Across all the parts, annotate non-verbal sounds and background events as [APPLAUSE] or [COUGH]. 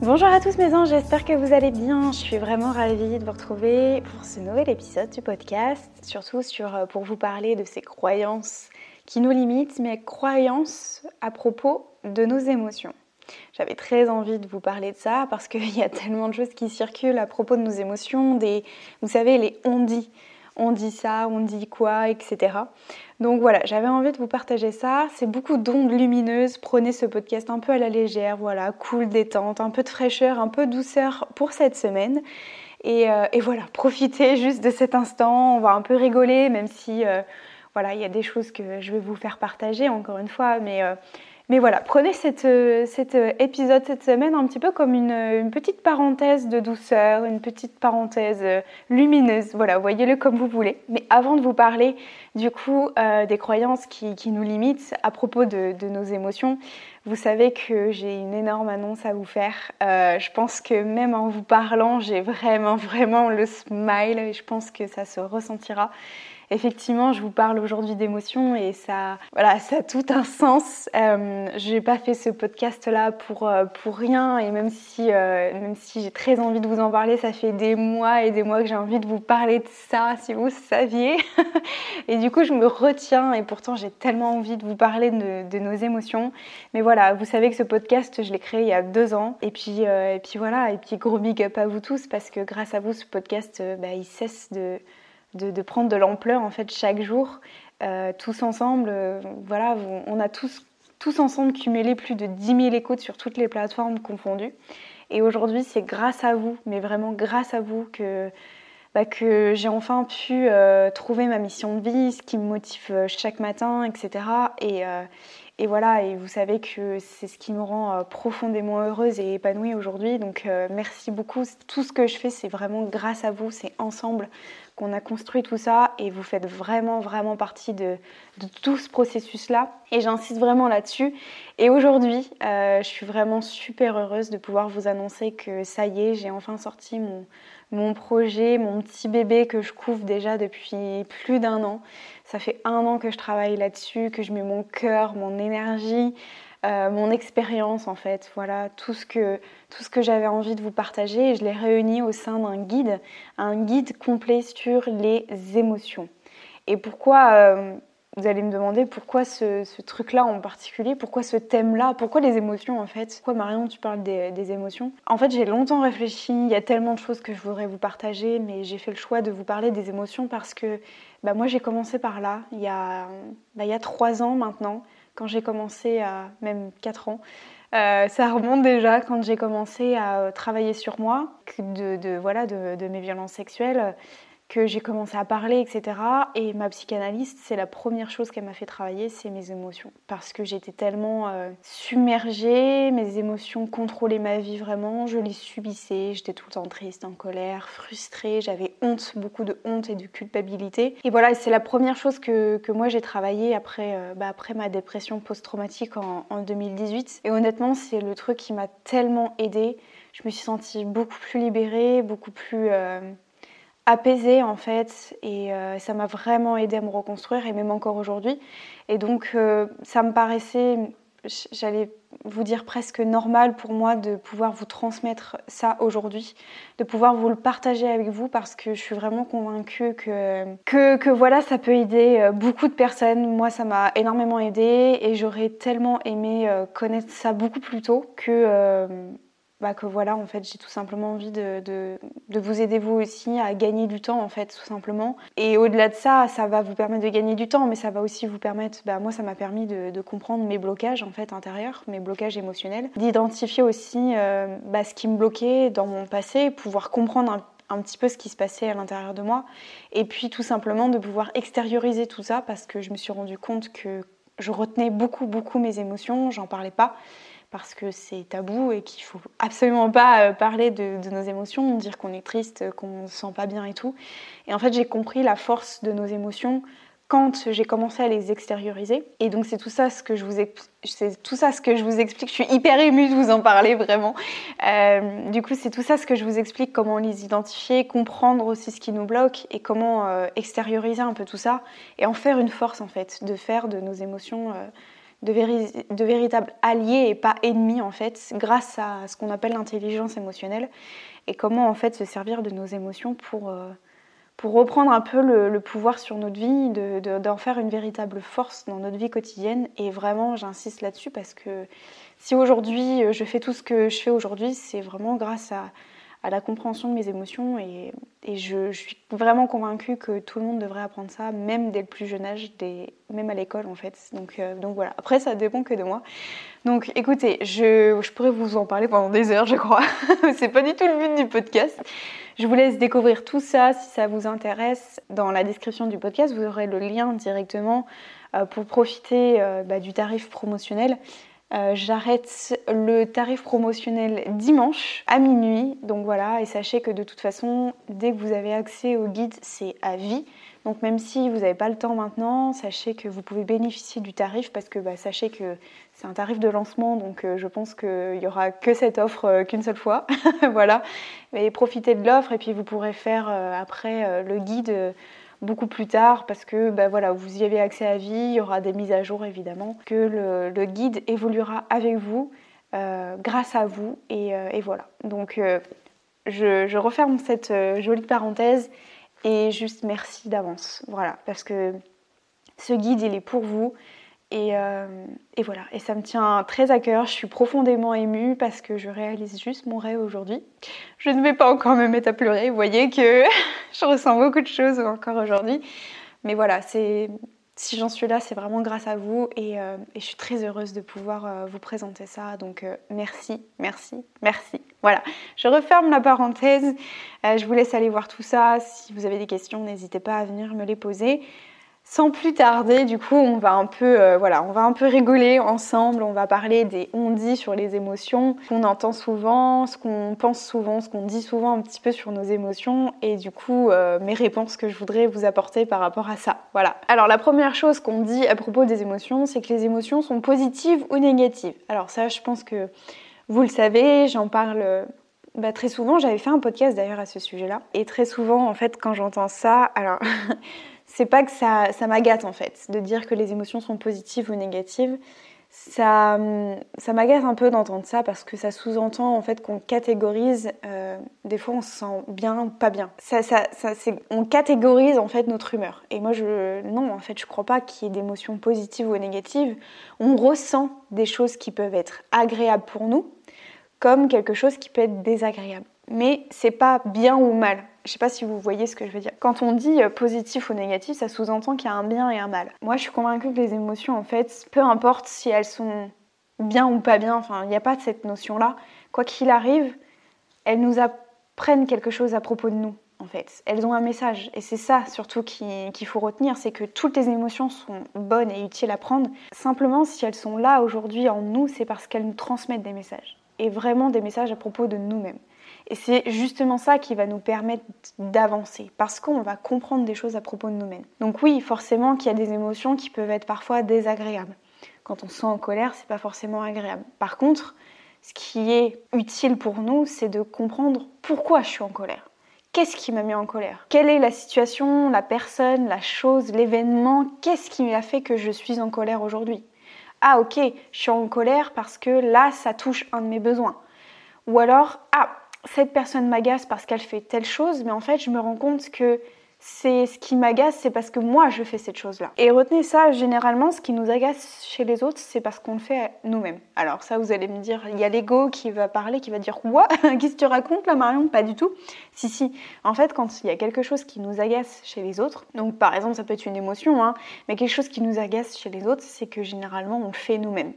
Bonjour à tous mes anges, j'espère que vous allez bien. Je suis vraiment ravie de vous retrouver pour ce nouvel épisode du podcast, surtout sur, euh, pour vous parler de ces croyances qui nous limitent, mais croyances à propos de nos émotions. J'avais très envie de vous parler de ça parce qu'il y a tellement de choses qui circulent à propos de nos émotions, des, vous savez, les on-dit on dit ça, on dit quoi, etc. Donc voilà, j'avais envie de vous partager ça. C'est beaucoup d'ondes lumineuses. Prenez ce podcast un peu à la légère, voilà, cool, détente, un peu de fraîcheur, un peu de douceur pour cette semaine. Et, euh, voilà, profitez juste de cet instant. On va un peu rigoler, même si euh, voilà, il y a des choses que je vais vous faire partager encore une fois, mais euh, mais voilà, prenez cet épisode cette semaine un petit peu comme une, petite parenthèse de douceur, une petite parenthèse euh, lumineuse. Voilà, voyez-le comme vous voulez. Mais avant de vous parler du coup euh, des croyances qui, nous limitent à propos de, nos émotions, vous savez que j'ai une énorme annonce à vous faire. Euh, je pense que même en vous parlant, j'ai vraiment, vraiment le smile et je pense que ça se ressentira effectivement, je vous parle aujourd'hui d'émotions et ça, voilà, ça a tout un sens. Euh, je n'ai pas fait ce podcast-là pour, euh, pour rien et même si, euh, si j'ai très envie de vous en parler, ça fait des mois et des mois que j'ai envie de vous parler de ça, si vous saviez. [LAUGHS] et du coup, je me retiens et pourtant, j'ai tellement envie de vous parler de, nos émotions. Mais voilà, vous savez que ce podcast, je l'ai créé il y a deux ans. Et puis, et puis voilà, et puis gros big up à vous tous parce que grâce à vous, ce podcast, bah, il cesse de de, prendre de l'ampleur en fait chaque jour, euh, tous ensemble. Euh, voilà, on a tous, tous ensemble cumulé plus de 10 000 écoutes sur toutes les plateformes confondues. Et aujourd'hui, c'est grâce à vous, mais vraiment grâce à vous que, bah, que j'ai enfin pu euh, trouver ma mission de vie, ce qui me motive chaque matin, etc. Et, et voilà, et vous savez que c'est ce qui me rend profondément heureuse et épanouie aujourd'hui. Donc merci beaucoup. Tout ce que je fais, c'est vraiment grâce à vous, c'est ensemble qu'on a construit tout ça et vous faites vraiment vraiment partie de, tout ce processus-là et j'insiste vraiment là-dessus. Et aujourd'hui, euh, je suis vraiment super heureuse de pouvoir vous annoncer que ça y est, j'ai enfin sorti mon, mon projet, mon petit bébé que je couvre déjà depuis plus d'un an. Ça fait un an que je travaille là-dessus, que je mets mon cœur, mon énergie. Euh, mon expérience en fait, voilà, tout ce que, que j'avais envie de vous partager et je l'ai réuni au sein d'un guide, un guide complet sur les émotions. Et pourquoi, euh, vous allez me demander pourquoi ce, truc-là en particulier, pourquoi ce thème-là, pourquoi les émotions en fait? Pourquoi Marion tu parles des, émotions? En fait j'ai longtemps réfléchi, il y a tellement de choses que je voudrais vous partager, mais j'ai fait le choix de vous parler des émotions parce que bah, moi j'ai commencé par là, il y a, bah, y a trois ans maintenant quand j'ai commencé à même 4 ans. Euh, ça remonte déjà quand j'ai commencé à travailler sur moi, de, voilà, de, mes violences sexuelles que j'ai commencé à parler, etc. Et ma psychanalyste, c'est la première chose qu'elle m'a fait travailler, c'est mes émotions. Parce que j'étais tellement euh, submergée, mes émotions contrôlaient ma vie vraiment, je les subissais, j'étais tout le temps triste, en colère, frustrée, j'avais honte, beaucoup de honte et de culpabilité. Et voilà, c'est la première chose que, moi j'ai travaillé après, euh, bah, après ma dépression post-traumatique en, en 2018. Et honnêtement, c'est le truc qui m'a tellement aidée. Je me suis sentie beaucoup plus libérée, beaucoup plus... Euh, apaisée en fait et euh, ça m'a vraiment aidé à me reconstruire et même encore aujourd'hui. Et donc euh, ça me paraissait, j'allais vous dire presque normal pour moi de pouvoir vous transmettre ça aujourd'hui, de pouvoir vous le partager avec vous parce que je suis vraiment convaincue que, que, que voilà ça peut aider euh, beaucoup de personnes. Moi ça m'a énormément aidé et j'aurais tellement aimé connaître ça beaucoup plus tôt que bah, que voilà, en fait, j'ai tout simplement envie de, de, vous aider vous aussi à gagner du temps, en fait, tout simplement. Et au-delà de ça, ça va vous permettre de gagner du temps, mais ça va aussi vous permettre, bah, moi, ça m'a permis de, de, comprendre mes blocages, en fait, intérieurs, mes blocages émotionnels, d'identifier aussi euh, bah, ce qui me bloquait dans mon passé, pouvoir comprendre un un petit peu ce qui se passait à l'intérieur de moi et puis tout simplement de pouvoir extérioriser tout ça parce que je me suis rendu compte que je retenais beaucoup, beaucoup mes émotions, j'en parlais pas parce que c'est tabou et qu'il faut absolument pas euh, parler de, nos émotions, dire qu'on est triste, qu'on se sent pas bien et tout. Et en fait, j'ai compris la force de nos émotions quand j'ai commencé à les extérioriser. Et donc c'est tout ça ce que je vous c'est tout ça ce que je vous explique. Je suis hyper émue de vous en parler vraiment. Euh, du coup c'est tout ça ce que je vous explique comment les identifier, comprendre aussi ce qui nous bloque et comment euh, extérioriser un peu tout ça et en faire une force en fait, de faire de nos émotions de, de, véritables alliés et pas ennemis en fait, grâce à ce qu'on appelle l'intelligence émotionnelle et comment en fait se servir de nos émotions pour pour reprendre un peu le, pouvoir sur notre vie, d'en faire une véritable force dans notre vie quotidienne. Et vraiment, j'insiste là-dessus parce que si aujourd'hui euh, je fais tout ce que je fais aujourd'hui, c'est vraiment grâce à, la compréhension de mes émotions et, je, suis vraiment convaincue que tout le monde devrait apprendre ça, même dès le plus jeune âge, même à l'école en fait. Donc, euh, donc voilà, après ça dépend que de moi. Donc écoutez, je, je pourrais vous en parler pendant des heures je crois, [LAUGHS] c'est pas du tout le but du podcast. Je vous laisse découvrir tout ça si ça vous intéresse. Dans la description du podcast, vous aurez le lien directement euh, pour profiter euh, bah, du tarif promotionnel. Euh, j'arrête le tarif promotionnel dimanche à minuit. Donc voilà, et sachez que de toute façon, dès que vous avez accès au guide, c'est à vie. Donc même si vous n'avez pas le temps maintenant, sachez que vous pouvez bénéficier du tarif parce que bah, sachez que c'est un tarif de lancement, donc euh, je pense qu'il n'y aura que cette offre euh, qu'une seule fois. [LAUGHS] voilà. Mais profitez de l'offre et puis vous pourrez faire après le guide beaucoup plus tard parce que ben voilà, vous y avez accès à vie, il y aura des mises à jour évidemment, que le, guide évoluera avec vous, euh, grâce à vous et, euh, voilà. Donc euh, je, referme cette jolie parenthèse et juste merci d'avance. Voilà, parce que ce guide il est pour vous euh, et, voilà, et ça me tient très à cœur. Je suis profondément émue parce que je réalise juste mon rêve aujourd'hui. Je ne vais pas encore me mettre à pleurer. Vous voyez que [LAUGHS] je ressens beaucoup de choses encore aujourd'hui. Mais voilà, si j'en suis là, c'est vraiment grâce à vous et, euh, je suis très heureuse de pouvoir euh, vous présenter ça. Donc merci, merci, merci. Voilà, je referme la parenthèse. je vous laisse aller voir tout ça. Si vous avez des questions, n'hésitez pas à venir me les poser. Sans plus tarder, du coup, on va un peu, euh, voilà, on va un peu rigoler ensemble. On va parler des on-dit sur les émotions, qu'on entend souvent, ce qu'on pense souvent, ce qu'on dit souvent un petit peu sur nos émotions, et du coup, euh, mes réponses que je voudrais vous apporter par rapport à ça. Voilà. Alors, la première chose qu'on dit à propos des émotions, c'est que les émotions sont positives ou négatives. Alors ça, je pense que vous le savez, j'en parle euh, bah, très souvent. J'avais fait un podcast d'ailleurs à ce sujet-là, et très souvent, en fait, quand j'entends ça, alors [LAUGHS] c'est pas que ça, ça m'agate en fait, de dire que les émotions sont positives ou négatives. Ça, ça m'agace un peu d'entendre ça parce que ça sous-entend en fait qu'on catégorise. Euh, des fois, on se sent bien ou pas bien. Ça, ça, ça on catégorise en fait notre humeur. Et moi, je non, en fait, je crois pas qu'il y ait d'émotions positives ou négatives. On ressent des choses qui peuvent être agréables pour nous, comme quelque chose qui peut être désagréable. Mais c'est pas bien ou mal. Je sais pas si vous voyez ce que je veux dire. Quand on dit euh, positif ou négatif, ça sous-entend qu'il y a un bien et un mal. Moi, je suis convaincue que les émotions, en fait, peu importe si elles sont bien ou pas bien, enfin, il n'y a pas de cette notion-là. Quoi qu'il arrive, elles nous apprennent quelque chose à propos de nous, en fait. Elles ont un message. Et c'est ça, surtout, qu'il faut retenir, c'est que toutes les émotions sont bonnes et utiles à prendre. Simplement, si elles sont là aujourd'hui en nous, c'est parce qu'elles nous transmettent des messages. Et vraiment des messages à propos de nous-mêmes. Et c'est justement ça qui va nous permettre d'avancer, parce qu'on va comprendre des choses à propos de nous-mêmes. Donc oui, forcément qu'il y a des émotions qui peuvent être parfois désagréables. Quand on se sent en colère, c'est pas forcément agréable. Par contre, ce qui est utile pour nous, c'est de comprendre pourquoi je suis en colère. Qu'est-ce qui m'a mis en colère? Quelle est la situation, la personne, la chose, l'événement? Qu'est-ce qui m'a fait que je suis en colère aujourd'hui? Ah ok, je suis en colère parce que là, ça touche un de mes besoins. Ou alors, ah, cette personne m'agace parce qu'elle fait telle chose, mais en fait, je me rends compte que c'est ce qui m'agace, c'est parce que moi je fais cette chose-là. Et retenez ça, généralement, ce qui nous agace chez les autres, c'est parce qu'on le fait nous-mêmes. Alors ça, vous allez me dire, il y a l'ego qui va parler, qui va dire quoi? [LAUGHS] Qu'est-ce que tu racontes là, Marion? Pas du tout. Si si. En fait, quand il y a quelque chose qui nous agace chez les autres, donc par exemple, ça peut être une émotion, hein, mais quelque chose qui nous agace chez les autres, c'est que généralement on le fait nous-mêmes.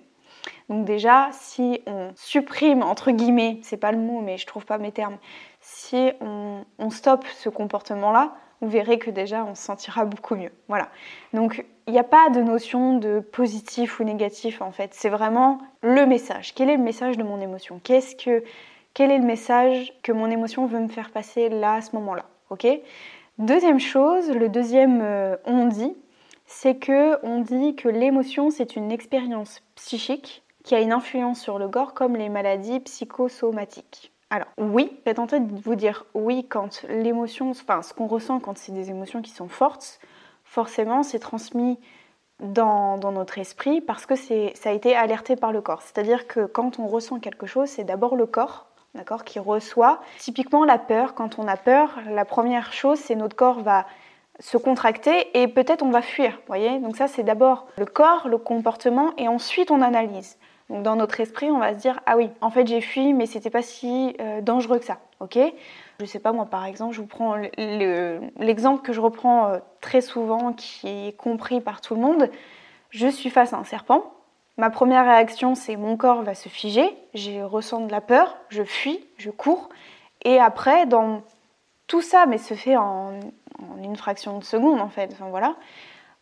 Donc déjà, si on supprime, entre guillemets, c'est pas le mot, mais je trouve pas mes termes, si on, stoppe ce comportement-là, vous verrez que déjà on se sentira beaucoup mieux. Voilà. Donc il n'y a pas de notion de positif ou négatif en fait. C'est vraiment le message. Quel est le message de mon émotion? Qu'est-ce que quel est le message que mon émotion veut me faire passer là à ce moment-là? Ok? Deuxième chose, le deuxième euh, on dit, c'est que on dit que l'émotion c'est une expérience psychique qui a une influence sur le corps comme les maladies psychosomatiques. Alors oui, je vais tenter de vous dire oui quand l'émotion, enfin ce qu'on ressent quand c'est des émotions qui sont fortes, forcément c'est transmis dans, notre esprit parce que ça a été alerté par le corps. C'est-à-dire que quand on ressent quelque chose, c'est d'abord le corps d'accord, qui reçoit. Typiquement la peur, quand on a peur, la première chose c'est notre corps va se contracter et peut-être on va fuir, voyez Donc ça c'est d'abord le corps, le comportement et ensuite on analyse. Donc dans notre esprit, on va se dire ah oui, en fait j'ai fui mais c'était pas si euh, dangereux que ça. OK? Je sais pas moi par exemple, je vous prends l'exemple que je reprends euh, très souvent qui est compris par tout le monde. Je suis face à un serpent. Ma première réaction, c'est mon corps va se figer, je ressens de la peur, je fuis, je cours et après dans tout ça mais se fait en en une fraction de seconde en fait, enfin voilà,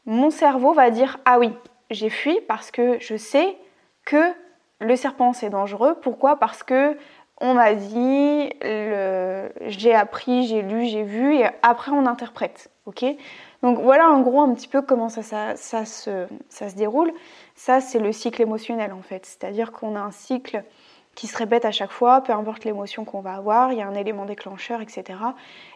mon cerveau va dire ah oui, j'ai fui parce que je sais que le serpent c'est dangereux. Pourquoi? Parce que on m'a dit, j'ai appris, j'ai lu, j'ai vu, et après on interprète. Ok? Donc voilà en gros un petit peu comment ça, se déroule. Ça c'est le cycle émotionnel en fait. C'est-à-dire qu'on a un cycle qui se répète à chaque fois, peu importe l'émotion qu'on va avoir, il y a un élément déclencheur, etc.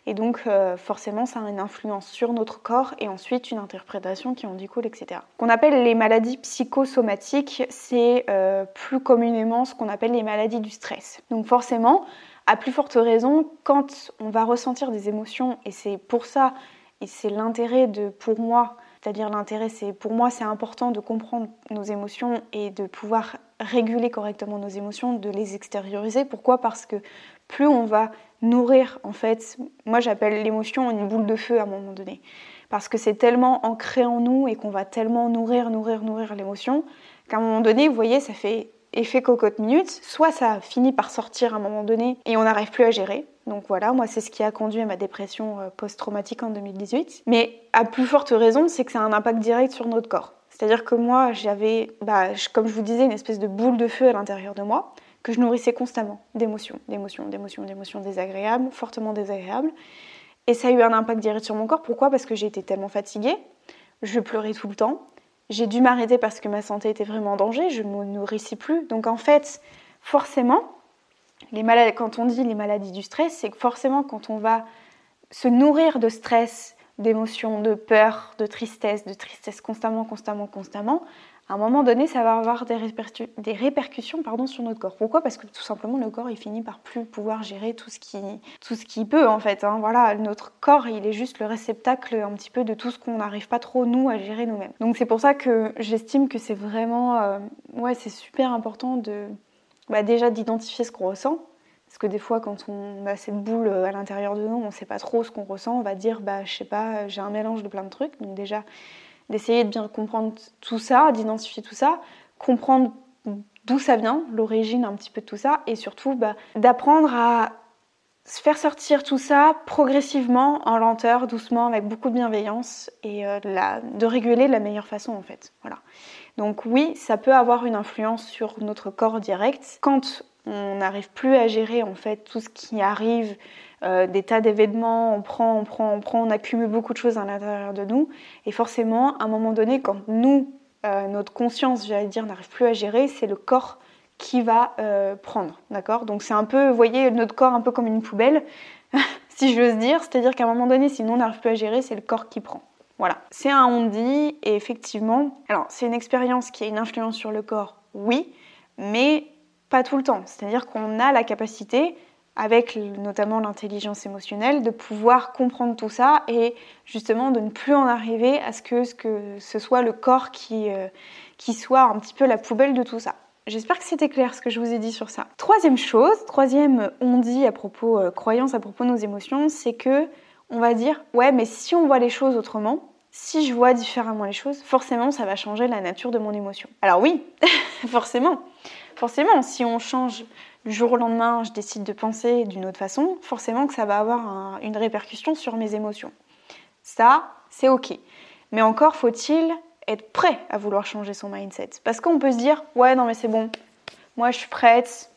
Et donc euh, forcément ça a une influence sur notre corps et ensuite une interprétation qui en découle, etc. Qu'on appelle les maladies psychosomatiques, c'est euh, plus communément ce qu'on appelle les maladies du stress. Donc forcément, à plus forte raison, quand on va ressentir des émotions, et c'est pour ça, et c'est l'intérêt de, pour moi, c'est-à-dire l'intérêt, c'est pour moi, c'est important de comprendre nos émotions et de pouvoir réguler correctement nos émotions, de les extérioriser. Pourquoi? Parce que plus on va nourrir, en fait, moi j'appelle l'émotion une boule de feu à un moment donné. Parce que c'est tellement ancré en nous et qu'on va tellement nourrir, nourrir, nourrir l'émotion qu'à un moment donné, vous voyez, ça fait effet cocotte minute. Soit ça finit par sortir à un moment donné et on n'arrive plus à gérer. Donc voilà, moi c'est ce qui a conduit à ma dépression euh, post-traumatique en 2018. Mais à plus forte raison, c'est que ça a un impact direct sur notre corps. C'est-à-dire que moi, j'avais, bah, comme je vous disais, une espèce de boule de feu à l'intérieur de moi que je nourrissais constamment d'émotions, d'émotions, d'émotions, d'émotions désagréables, fortement désagréables. Et ça a eu un impact direct sur mon corps. Pourquoi? Parce que j'ai été tellement fatiguée, je pleurais tout le temps, j'ai dû m'arrêter parce que ma santé était vraiment en danger, je ne me nourrissais plus. Donc en fait, forcément, les quand on dit les maladies du stress, c'est que forcément quand on va se nourrir de stress, d'émotions, de peur, de tristesse, de tristesse constamment, constamment, constamment, à un moment donné, ça va avoir des, répercussions pardon, sur notre corps. Pourquoi? Parce que tout simplement, le corps, il finit par plus pouvoir gérer tout ce qui, tout ce qu'il peut, en fait. Hein. Voilà, notre corps, il est juste le réceptacle un petit peu de tout ce qu'on n'arrive pas trop, nous, à gérer nous-mêmes. Donc c'est pour ça que j'estime que c'est vraiment... Euh, ouais, c'est super important de... Bah, déjà d'identifier ce qu'on ressent, parce que des fois, quand on a cette boule euh, à l'intérieur de nous, on ne sait pas trop ce qu'on ressent. On va dire, bah, je sais pas, j'ai un mélange de plein de trucs. Donc déjà, d'essayer de bien comprendre tout ça, d'identifier tout ça, comprendre d'où ça vient, l'origine un petit peu de tout ça, et surtout bah, d'apprendre à se faire sortir tout ça progressivement, en lenteur, doucement, avec beaucoup de bienveillance, et euh, de, de réguler de la meilleure façon en fait. Voilà. Donc oui, ça peut avoir une influence sur notre corps direct. Quand on n'arrive plus à gérer en fait tout ce qui arrive, euh, des tas d'événements, on prend, on prend, on prend, on accumule beaucoup de choses à l'intérieur de nous. Et forcément, à un moment donné, quand nous, euh, notre conscience, j'allais dire, n'arrive plus à gérer, c'est le corps qui va euh, prendre, d'accord? Donc c'est un peu, vous voyez, notre corps un peu comme une poubelle, [LAUGHS] si j'ose dire. C'est-à-dire qu'à un moment donné, si nous, on n'arrive plus à gérer, c'est le corps qui prend. C'est un on dit et effectivement, alors c'est une expérience qui a une influence sur le corps, oui, mais pas tout le temps. C'est-à-dire qu'on a la capacité, avec notamment l'intelligence émotionnelle, de pouvoir comprendre tout ça et justement de ne plus en arriver à ce que ce, soit le corps qui, euh, qui soit un petit peu la poubelle de tout ça. J'espère que c'était clair ce que je vous ai dit sur ça. Troisième chose, troisième on dit à propos euh, croyance à propos de nos émotions, c'est que on va dire ouais mais si on voit les choses autrement, si je vois différemment les choses, forcément ça va changer la nature de mon émotion. Alors oui, [LAUGHS] forcément. Forcément, si on change du jour au lendemain, je décide de penser d'une autre façon, forcément que ça va avoir une répercussion sur mes émotions. Ça, c'est ok. Mais encore faut-il être prêt à vouloir changer son mindset. Parce qu'on peut se dire, ouais, non mais c'est bon, moi je suis prête,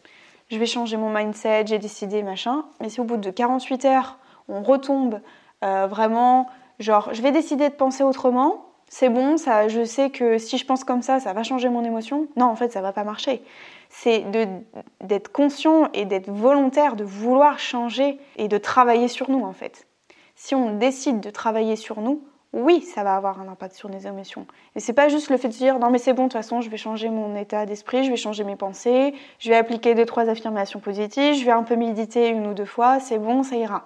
je vais changer mon mindset, j'ai décidé, machin. Mais si au bout de 48 heures, on retombe euh, vraiment, genre, je vais décider de penser autrement, c'est bon, ça, je sais que si je pense comme ça, ça va changer mon émotion. Non, en fait, ça va pas marcher. C'est d'être conscient et d'être volontaire, de vouloir changer et de travailler sur nous, en fait. Si on décide de travailler sur nous, oui, ça va avoir un impact sur nos émotions. Et c'est pas juste le fait de dire non mais c'est bon, de toute façon, je vais changer mon état d'esprit, je vais changer mes pensées, je vais appliquer deux trois affirmations positives, je vais un peu méditer une ou deux fois, c'est bon, ça ira.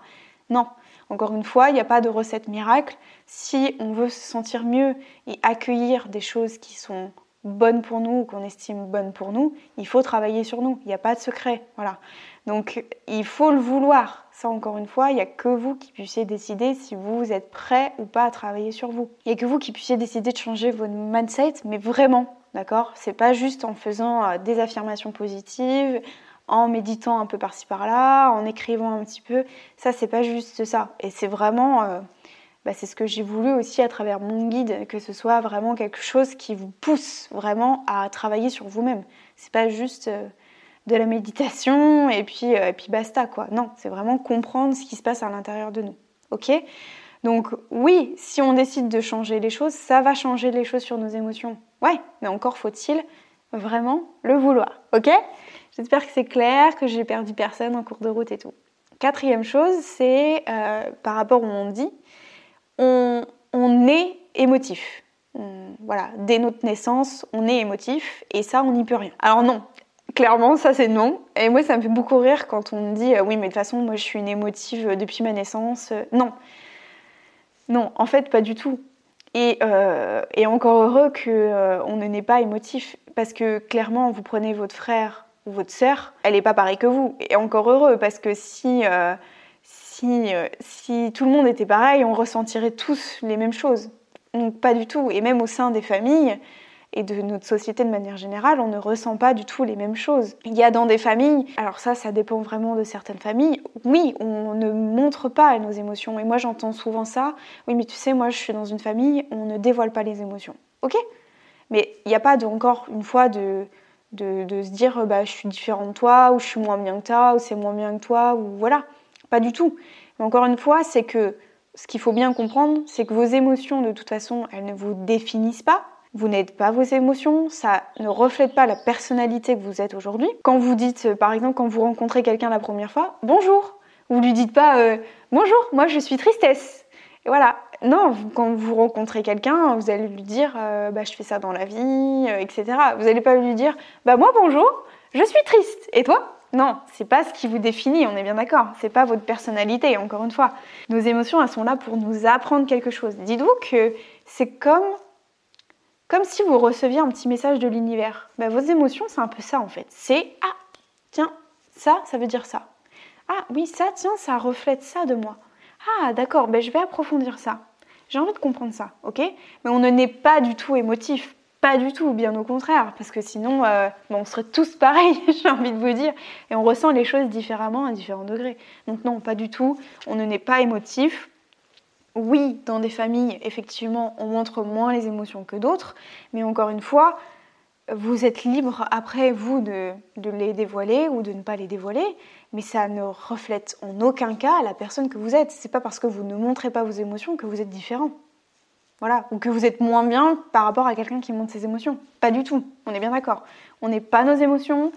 Non, encore une fois, il n'y a pas de recette miracle. Si on veut se sentir mieux et accueillir des choses qui sont bonnes pour nous, qu'on estime bonnes pour nous, il faut travailler sur nous. Il n'y a pas de secret. Voilà. Donc il faut le vouloir. Ça, encore une fois, il n'y a que vous qui puissiez décider si vous êtes prêt ou pas à travailler sur vous. Il n'y a que vous qui puissiez décider de changer votre mindset, mais vraiment, d'accord? C'est pas juste en faisant euh, des affirmations positives, en méditant un peu par-ci par-là, en écrivant un petit peu. Ça, c'est pas juste ça. Et c'est vraiment. Euh, bah, c'est ce que j'ai voulu aussi à travers mon guide, que ce soit vraiment quelque chose qui vous pousse vraiment à travailler sur vous-même. C'est pas juste. Euh, de la méditation et puis, euh, et puis basta quoi. Non, c'est vraiment comprendre ce qui se passe à l'intérieur de nous. Ok? Donc oui, si on décide de changer les choses, ça va changer les choses sur nos émotions. Ouais, mais encore faut-il vraiment le vouloir. Ok? J'espère que c'est clair, que j'ai perdu personne en cours de route et tout. Quatrième chose, c'est euh, par rapport où on dit, on, on est émotif. voilà, dès notre naissance, on est émotif et ça, on n'y peut rien. Alors non, Clairement, ça c'est non. Et moi, ça me fait beaucoup rire quand on me dit euh, oui, mais de toute façon, moi je suis une émotive euh, depuis ma naissance. Euh, non. Non, en fait, pas du tout. Et, et encore heureux qu'on ne n'est pas émotif. Parce que clairement, vous prenez votre frère votre sœur, elle n'est pas pareille que vous. Et encore heureux, parce que si, si, si tout le monde était pareil, on ressentirait tous les mêmes choses. Donc pas du tout. Et même au sein des familles, et de notre société de manière générale, on ne ressent pas du tout les mêmes choses. Il y a dans des familles, alors ça, ça dépend vraiment de certaines familles, oui, on ne montre pas nos émotions. Et moi, j'entends souvent ça, oui, mais tu sais, moi, je suis dans une famille, on ne dévoile pas les émotions. Ok? Mais il n'y a pas encore une fois de, de, se dire, bah, je suis différent de toi, ou je suis moins bien que toi, ou c'est moins bien que toi, ou voilà. Pas du tout. Mais encore une fois, c'est que ce qu'il faut bien comprendre, c'est que vos émotions, de toute façon, elles ne vous définissent pas, vous n'êtes pas vos émotions, ça ne reflète pas la personnalité que vous êtes aujourd'hui. Quand vous dites, euh, par exemple, quand vous rencontrez quelqu'un la première fois, bonjour, vous lui dites pas euh, bonjour, moi je suis tristesse. Et voilà. Non, quand vous rencontrez quelqu'un, vous allez lui dire euh, bah, je fais ça dans la vie, etc. Vous n'allez pas lui dire bah moi bonjour, je suis triste. Et toi? Non, c'est pas ce qui vous définit, on est bien d'accord. C'est pas votre personnalité, encore une fois. Nos émotions, elles sont là pour nous apprendre quelque chose. Dites-vous que c'est comme comme si vous receviez un petit message de l'univers. Bah, vos émotions, c'est un peu ça en fait. C'est Ah, tiens, ça, ça veut dire ça. Ah oui, ça, tiens, ça reflète ça de moi. Ah d'accord, ben, je vais approfondir ça. J'ai envie de comprendre ça, ok? Mais on ne n'est pas du tout émotif, pas du tout, bien au contraire, parce que sinon, euh, on serait tous pareils, [LAUGHS] j'ai envie de vous dire, et on ressent les choses différemment à différents degrés. Donc non, pas du tout, on ne n'est pas émotif, oui, dans des familles, effectivement, on montre moins les émotions que d'autres, mais encore une fois, vous êtes libre après vous de, les dévoiler ou de ne pas les dévoiler, mais ça ne reflète en aucun cas la personne que vous êtes. C'est pas parce que vous ne montrez pas vos émotions que vous êtes différent. Voilà, ou que vous êtes moins bien par rapport à quelqu'un qui montre ses émotions. Pas du tout, on est bien d'accord. On n'est pas nos émotions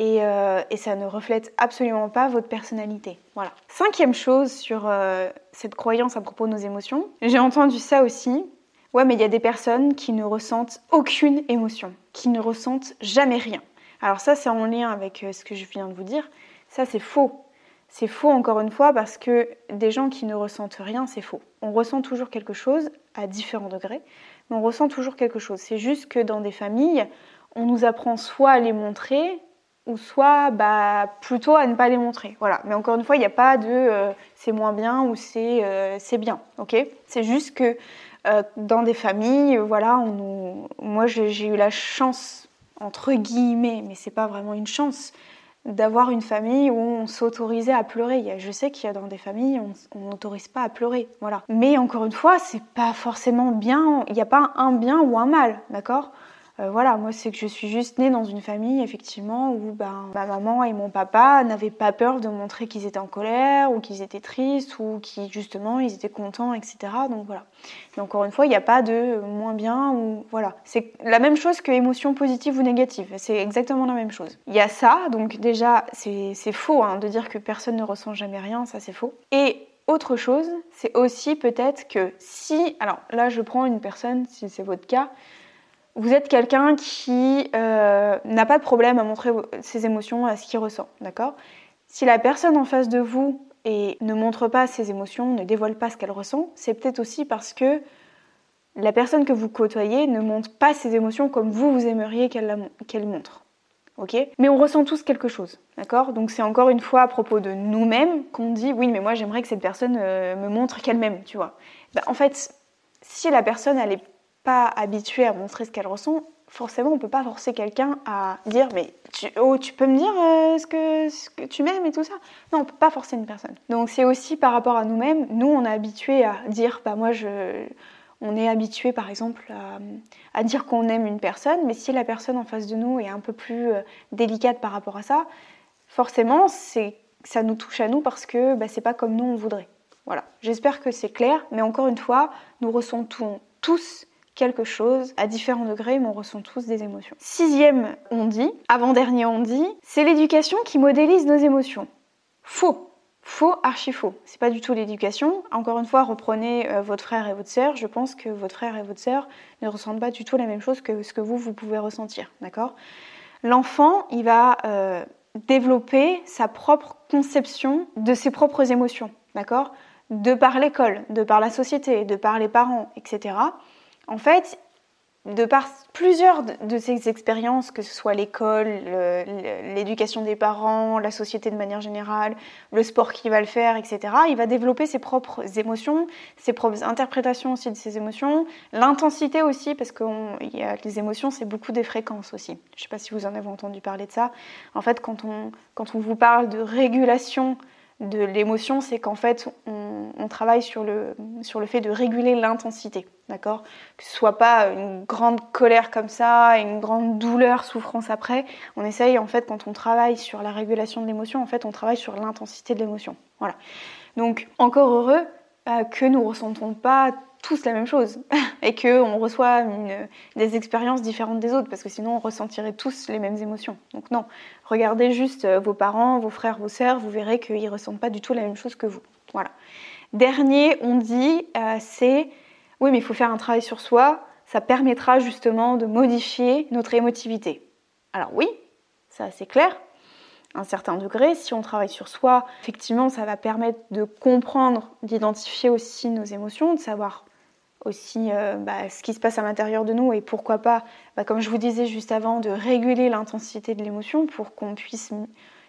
euh, et, ça ne reflète absolument pas votre personnalité. Voilà. Cinquième chose sur euh, cette croyance à propos de nos émotions, j'ai entendu ça aussi. Ouais, mais il y a des personnes qui ne ressentent aucune émotion, qui ne ressentent jamais rien. Alors ça, c'est en lien avec euh, ce que je viens de vous dire. Ça, c'est faux. C'est faux encore une fois parce que des gens qui ne ressentent rien, c'est faux. On ressent toujours quelque chose à différents degrés, mais on ressent toujours quelque chose. C'est juste que dans des familles, on nous apprend soit à les montrer, ou soit bah, plutôt à ne pas les montrer. Voilà. Mais encore une fois, il n'y a pas de euh, c'est moins bien ou c'est euh, bien. ok? C'est juste que euh, dans des familles, voilà, moi j'ai eu la chance, entre guillemets, mais c'est pas vraiment une chance, d'avoir une famille où on s'autorisait à pleurer. Je sais qu'il y a dans des familles on n'autorise pas à pleurer, voilà. Mais encore une fois, c'est pas forcément bien. Il n'y a pas un bien ou un mal, d'accord? Euh, voilà, moi c'est que je suis juste née dans une famille effectivement où ben, ma maman et mon papa n'avaient pas peur de montrer qu'ils étaient en colère ou qu'ils étaient tristes ou qu'ils justement ils étaient contents, etc. Donc voilà. Mais encore une fois, il n'y a pas de moins bien ou voilà. C'est la même chose que émotion positive ou négative. C'est exactement la même chose. Il y a ça, donc déjà c'est faux hein, de dire que personne ne ressent jamais rien, ça c'est faux. Et autre chose, c'est aussi peut-être que si, alors là je prends une personne, si c'est votre cas, vous êtes quelqu'un qui euh, n'a pas de problème à montrer ses émotions, à ce qu'il ressent, d'accord? Si la personne en face de vous ne montre pas ses émotions, ne dévoile pas ce qu'elle ressent, c'est peut-être aussi parce que la personne que vous côtoyez ne montre pas ses émotions comme vous, vous aimeriez qu'elle montre. Mais on ressent tous quelque chose, d'accord? Donc c'est encore une fois à propos de nous-mêmes qu'on dit oui, mais moi j'aimerais que cette personne euh, me montre qu'elle m'aime, tu vois? Ben, en fait, si la personne elle pas habituée à montrer ce qu'elle ressent, forcément on peut pas forcer quelqu'un à dire mais tu, oh, tu peux me dire euh, ce, que, tu m'aimes et tout ça. Non, on peut pas forcer une personne. Donc c'est aussi par rapport à nous-mêmes. Nous on est habitué à dire bah moi je on est habitué par exemple à, dire qu'on aime une personne, mais si la personne en face de nous est un peu plus euh, délicate par rapport à ça, forcément c'est ça nous touche à nous parce que bah, c'est pas comme nous on voudrait. Voilà, j'espère que c'est clair, mais encore une fois, nous ressentons tous quelque chose à différents degrés, mais on ressent tous des émotions. Sixième on dit, avant-dernier on dit, c'est l'éducation qui modélise nos émotions. Faux. Faux, archi faux. C'est pas du tout l'éducation. Encore une fois, reprenez euh, votre frère et votre sœur. Je pense que votre frère et votre sœur ne ressentent pas du tout la même chose que ce que vous, vous pouvez ressentir. D'accord? L'enfant, il va euh, développer sa propre conception de ses propres émotions. D'accord? De par l'école, de par la société, de par les parents, etc en fait, de par plusieurs de ces expériences, que ce soit l'école, l'éducation des parents, la société de manière générale, le sport qu'il va le faire, etc., il va développer ses propres émotions, ses propres interprétations aussi de ses émotions, l'intensité aussi, parce que les émotions, c'est beaucoup des fréquences aussi. Je ne sais pas si vous en avez entendu parler de ça. En fait, quand on, quand on vous parle de régulation de l'émotion, c'est qu'en fait, on, travaille sur le, sur le fait de réguler l'intensité, d'accord? Que ce soit pas une grande colère comme ça, une grande douleur, souffrance après. On essaye, en fait, quand on travaille sur la régulation de l'émotion, en fait, on travaille sur l'intensité de l'émotion. Voilà. Donc, encore heureux euh, que nous ressentons pas tous la même chose [LAUGHS] et qu'on reçoit des expériences différentes des autres parce que sinon on ressentirait tous les mêmes émotions. Donc non, regardez juste euh, vos parents, vos frères, vos sœurs, vous verrez qu'ils ressentent pas du tout la même chose que vous. Voilà. Dernier, on dit, euh, c'est oui mais il faut faire un travail sur soi, ça permettra justement de modifier notre émotivité. Alors oui, ça c'est clair, un certain degré. Si on travaille sur soi, effectivement, ça va permettre de comprendre, d'identifier aussi nos émotions, de savoir aussi euh, bah, ce qui se passe à l'intérieur de nous et pourquoi pas, bah, comme je vous disais juste avant, de réguler l'intensité de l'émotion pour qu'on puisse,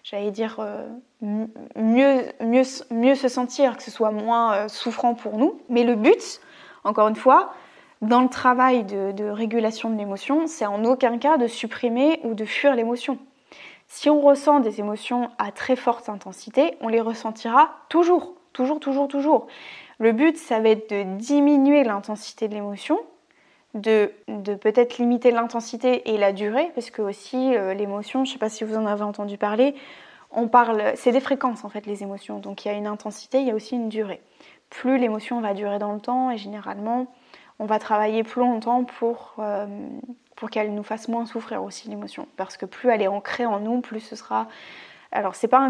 j'allais dire, euh, mieux, mieux, mieux se sentir, que ce soit moins euh, souffrant pour nous. Mais le but, encore une fois, dans le travail de, de régulation de l'émotion, c'est en aucun cas de supprimer ou de fuir l'émotion. Si on ressent des émotions à très forte intensité, on les ressentira toujours, toujours, toujours, toujours. Le but, ça va être de diminuer l'intensité de l'émotion, de, peut-être limiter l'intensité et la durée, parce que aussi euh, l'émotion, je ne sais pas si vous en avez entendu parler, on parle, c'est des fréquences en fait les émotions, donc il y a une intensité, il y a aussi une durée. Plus l'émotion va durer dans le temps, et généralement, on va travailler plus longtemps pour, euh, pour qu'elle nous fasse moins souffrir aussi l'émotion, parce que plus elle est ancrée en nous, plus ce sera alors c'est pas,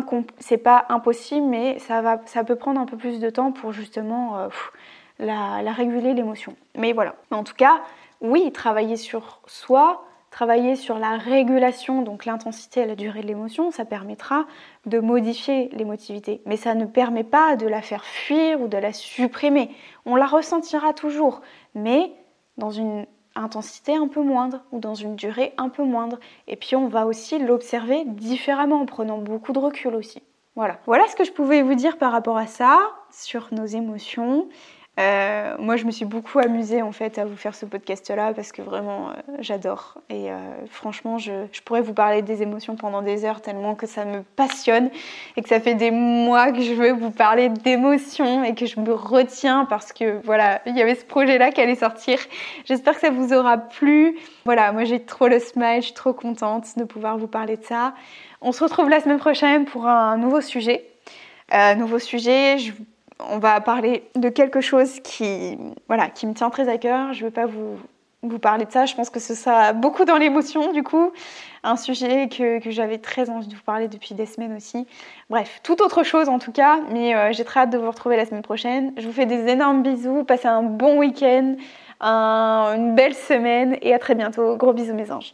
pas impossible, mais ça, peut prendre un peu plus de temps pour justement euh, la, réguler l'émotion. Mais voilà. En tout cas, oui, travailler sur soi, travailler sur la régulation, donc l'intensité et la durée de l'émotion, ça permettra de modifier l'émotivité. Mais ça ne permet pas de la faire fuir ou de la supprimer. On la ressentira toujours, mais dans une intensité un peu moindre ou dans une durée un peu moindre. Et puis on va aussi l'observer différemment en prenant beaucoup de recul aussi. Voilà. Voilà ce que je pouvais vous dire par rapport à ça, sur nos émotions. Euh, moi, je me suis beaucoup amusée en fait à vous faire ce podcast-là parce que vraiment, euh, j'adore. Et euh, franchement, je, pourrais vous parler des émotions pendant des heures tellement que ça me passionne et que ça fait des mois que je veux vous parler d'émotions et que je me retiens parce que voilà, il y avait ce projet-là qui allait sortir. J'espère que ça vous aura plu. Voilà, moi j'ai trop le smile, je suis trop contente de pouvoir vous parler de ça. On se retrouve la semaine prochaine pour un nouveau sujet. nouveau sujet, je on va parler de quelque chose qui, voilà, qui me tient très à cœur. Je ne vais pas vous, vous parler de ça. Je pense que ce sera beaucoup dans l'émotion, du coup. Un sujet que, j'avais très envie de vous parler depuis des semaines aussi. Bref, tout autre chose en tout cas. Mais euh, j'ai très hâte de vous retrouver la semaine prochaine. Je vous fais des énormes bisous. Passez un bon week-end, une belle semaine. Et à très bientôt. Gros bisous, mes anges.